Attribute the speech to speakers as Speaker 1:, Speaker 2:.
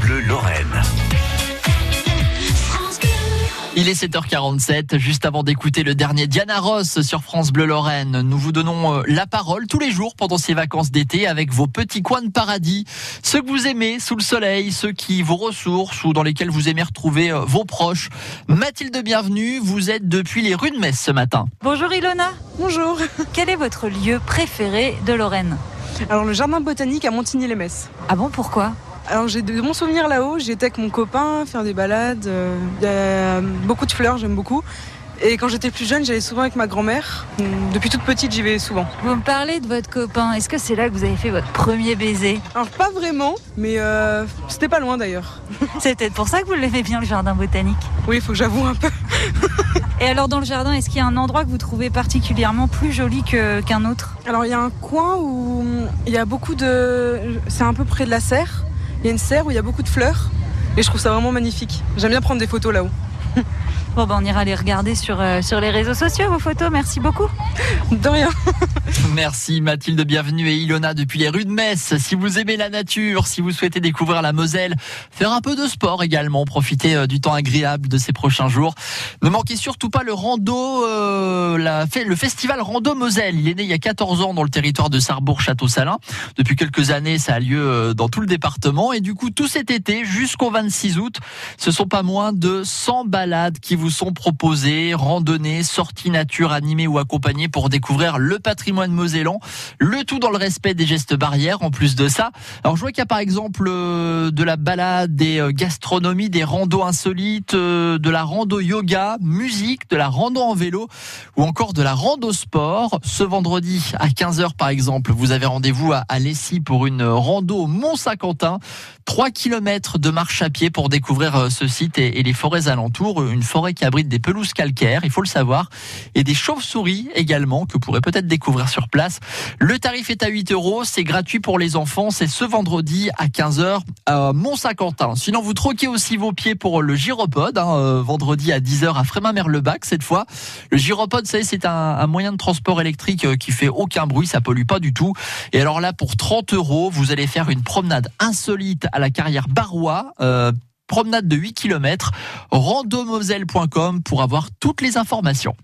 Speaker 1: Bleu Lorraine.
Speaker 2: Il est 7h47, juste avant d'écouter le dernier Diana Ross sur France Bleu Lorraine. Nous vous donnons euh, la parole tous les jours pendant ces vacances d'été avec vos petits coins de paradis. Ceux que vous aimez sous le soleil, ceux qui vous ressourcent ou dans lesquels vous aimez retrouver euh, vos proches. Mathilde, bienvenue. Vous êtes depuis les rues de Metz ce matin.
Speaker 3: Bonjour Ilona.
Speaker 4: Bonjour.
Speaker 3: Quel est votre lieu préféré de Lorraine?
Speaker 4: Alors le jardin botanique à Montigny-les-Metz.
Speaker 3: Ah bon, pourquoi?
Speaker 4: Alors j'ai de bons souvenirs là-haut, j'étais avec mon copain faire des balades, euh, il y a beaucoup de fleurs, j'aime beaucoup. Et quand j'étais plus jeune, j'allais souvent avec ma grand-mère. Depuis toute petite, j'y vais souvent.
Speaker 3: Vous me parlez de votre copain. Est-ce que c'est là que vous avez fait votre premier baiser
Speaker 4: Alors pas vraiment, mais euh, c'était pas loin d'ailleurs.
Speaker 3: C'est peut-être pour ça que vous l'aimez bien le jardin botanique.
Speaker 4: Oui, il faut que j'avoue un peu.
Speaker 3: Et alors dans le jardin, est-ce qu'il y a un endroit que vous trouvez particulièrement plus joli qu'un autre?
Speaker 4: Alors il y a un coin où il y a beaucoup de... C'est un peu près de la serre. Il y a une serre où il y a beaucoup de fleurs. Et je trouve ça vraiment magnifique. J'aime bien prendre des photos là-haut.
Speaker 3: Bon, ben, on ira les regarder sur, euh, sur les réseaux sociaux, vos photos. Merci beaucoup.
Speaker 4: De.
Speaker 2: Merci Mathilde, bienvenue et Ilona depuis les rues de Metz. Si vous aimez la nature, si vous souhaitez découvrir la Moselle, faire un peu de sport également, profiter euh, du temps agréable de ces prochains jours. Ne manquez surtout pas le rando, euh, le festival Rando Moselle. Il est né il y a 14 ans dans le territoire de Sarrebourg-Château-Salin. Depuis quelques années, ça a lieu euh, dans tout le département et du coup tout cet été jusqu'au 26 août, ce sont pas moins de 100 balades qui vous sont proposées, randonnées, sorties nature animées ou accompagnées pour découvrir le patrimoine mosellan, le tout dans le respect des gestes barrières en plus de ça. Alors je vois qu'il y a par exemple euh, de la balade, des euh, gastronomies, des randos insolites, euh, de la rando yoga, musique, de la rando en vélo ou encore de la rando sport. Ce vendredi à 15h par exemple, vous avez rendez-vous à, à Lessy pour une rando Mont-Saint-Quentin. 3 km de marche à pied pour découvrir ce site et les forêts alentours. Une forêt qui abrite des pelouses calcaires, il faut le savoir, et des chauves-souris également que vous pourrez peut-être découvrir sur place. Le tarif est à 8 euros, c'est gratuit pour les enfants, c'est ce vendredi à 15h à Mont-Saint-Quentin. Sinon, vous troquez aussi vos pieds pour le gyropode, hein, euh, vendredi à 10h à Frémin-Merlebac cette fois. Le gyropode, c'est un, un moyen de transport électrique euh, qui fait aucun bruit, ça pollue pas du tout. Et alors là, pour 30 euros, vous allez faire une promenade insolite à la carrière Barrois. euh, promenade de 8 km, randomoselle.com pour avoir toutes les informations.